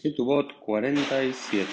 Ketubot 47.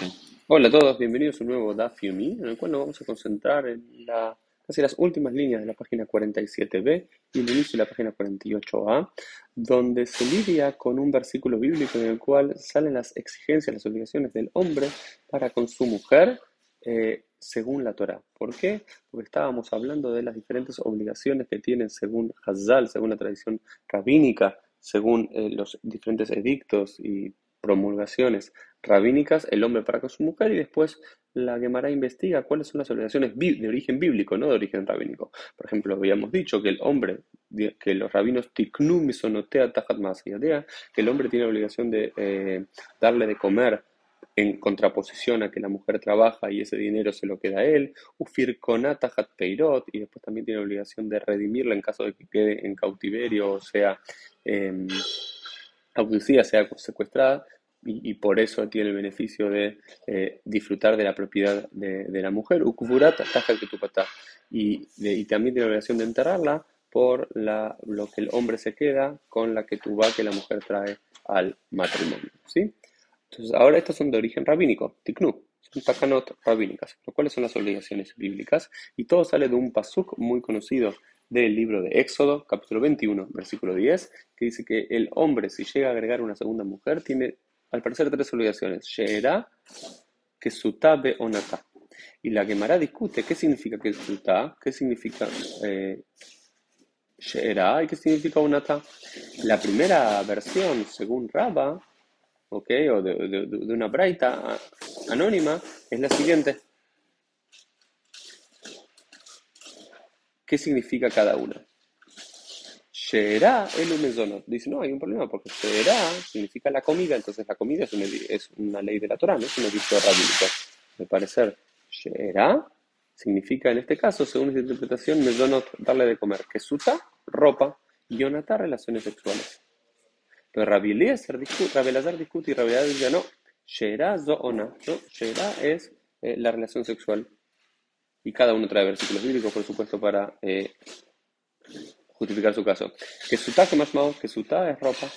Hola a todos, bienvenidos a un nuevo Daf Yomi, en el cual nos vamos a concentrar en la, casi las últimas líneas de la página 47b y el inicio de la página 48a, donde se lidia con un versículo bíblico en el cual salen las exigencias, las obligaciones del hombre para con su mujer eh, según la Torah. ¿Por qué? Porque estábamos hablando de las diferentes obligaciones que tienen según Hazal, según la tradición rabínica, según eh, los diferentes edictos y promulgaciones rabínicas, el hombre para con su mujer, y después la Gemara investiga cuáles son las obligaciones de origen bíblico, no de origen rabínico. Por ejemplo, habíamos dicho que el hombre, que los rabinos tiknum misonotea tajat que el hombre tiene la obligación de eh, darle de comer en contraposición a que la mujer trabaja y ese dinero se lo queda a él, ufir tajat peirot, y después también tiene la obligación de redimirla en caso de que quede en cautiverio o sea eh, sea secuestrada, y, por eso tiene el beneficio de eh, disfrutar de la propiedad de, la mujer. Y, y también tiene la obligación de enterrarla por la, lo que el hombre se queda con la que tú que la mujer trae al matrimonio. ¿sí? Entonces, ahora estos son de origen rabínico, tiknu, son takanot rabínicas. ¿Cuáles son las obligaciones bíblicas? Y todo sale de un pasuk muy conocido del libro de Éxodo, capítulo 21, versículo 10, que dice que el hombre, si llega a agregar una segunda mujer, tiene al parecer tres obligaciones. Sheera, Kesutá, Onata. Y la Gemara discute qué significa Kesutá, qué significa eh, y qué significa Onata. La primera versión, según Raba, okay, o de, una braita anónima, es la siguiente. ¿Qué significa cada una? Sheera el mezonot. Dice, no, hay un problema, porque Sheera significa la comida, entonces la comida es una, es una ley de la Torah, no es un edicto rabínico. Al parecer, Sheera significa en este caso, según esta interpretación, mezonot, darle de comer. Kesuta, ropa, y relaciones sexuales. Pero Rabbi Eliezer discute, discute y dice, no, Sheera zoona, ¿no? Sheera es eh, la relación sexual. Y cada uno trae versículos bíblicos, por supuesto, para eh, justificar su caso. Que suta, que más es ropa.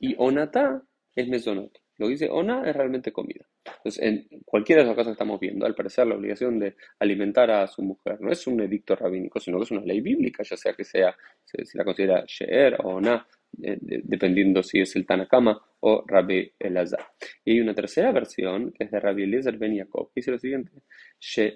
Y onata es mesonot. Lo que dice ona es realmente comida. Entonces, en cualquiera de los casos que estamos viendo, al parecer la obligación de alimentar a su mujer no es un edicto rabínico, sino que es una ley bíblica, ya sea que sea, si la considera sheer o ona, eh, dependiendo si es el Tanakama o Rabbi Elazar. Y hay una tercera versión, que es de Rabbi Elazar Ben Yaakov, que dice lo siguiente,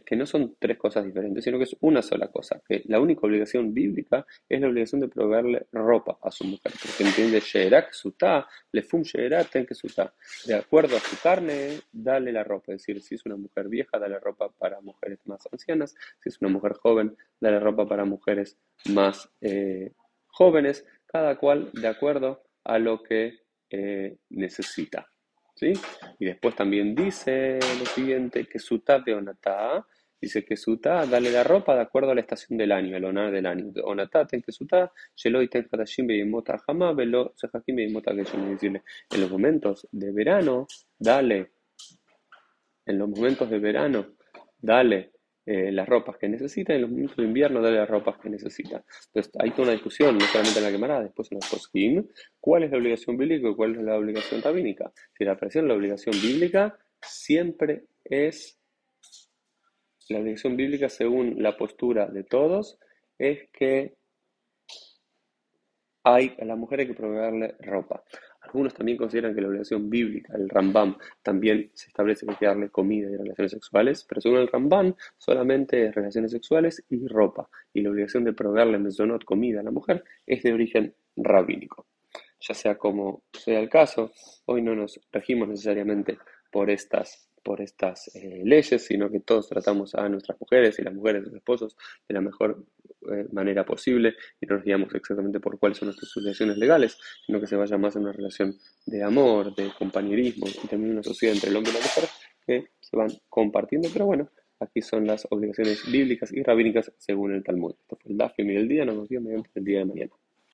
que no son tres cosas diferentes, sino que es una sola cosa, que la única obligación bíblica es la obligación de proveerle ropa a su mujer, porque entiende Sheerak Sutá, le fum Sheerak ten Sutá. De acuerdo a su carne, dale la ropa, es decir, si es una mujer vieja, dale ropa para mujeres más ancianas, si es una mujer joven, dale ropa para mujeres más eh, jóvenes, cada cual de acuerdo a lo que eh, necesita. ¿sí? Y después también dice lo siguiente, que suta de onata, dice que suta, dale la ropa de acuerdo a la estación del año, el onar del año. Onata, ten que suta, y ten mota jama, velo mota que decirle, en los momentos de verano, dale, en los momentos de verano, dale eh, las ropas que necesita en los momentos de invierno darle las ropas que necesita. Entonces, hay toda una discusión, no solamente en la quemarada, después en la poskim, cuál es la obligación bíblica y cuál es la obligación rabínica. Si la presión, la obligación bíblica siempre es, la obligación bíblica según la postura de todos, es que hay, a la mujer hay que proveerle ropa. Algunos también consideran que la obligación bíblica, el Rambam, también se establece que hay que darle comida y relaciones sexuales, pero según el Rambam, solamente es relaciones sexuales y ropa. Y la obligación de proveerle mesonot comida a la mujer es de origen rabínico. Ya sea como sea el caso, hoy no nos regimos necesariamente por estas por estas eh, leyes, sino que todos tratamos a nuestras mujeres y las mujeres, de los esposos, de la mejor eh, manera posible y no nos guiamos exactamente por cuáles son nuestras obligaciones legales, sino que se vaya más en una relación de amor, de compañerismo y también una sociedad entre el hombre y la mujer que se van compartiendo, pero bueno, aquí son las obligaciones bíblicas y rabínicas según el Talmud. Esto fue el Dafim y día, nos vemos el día de mañana.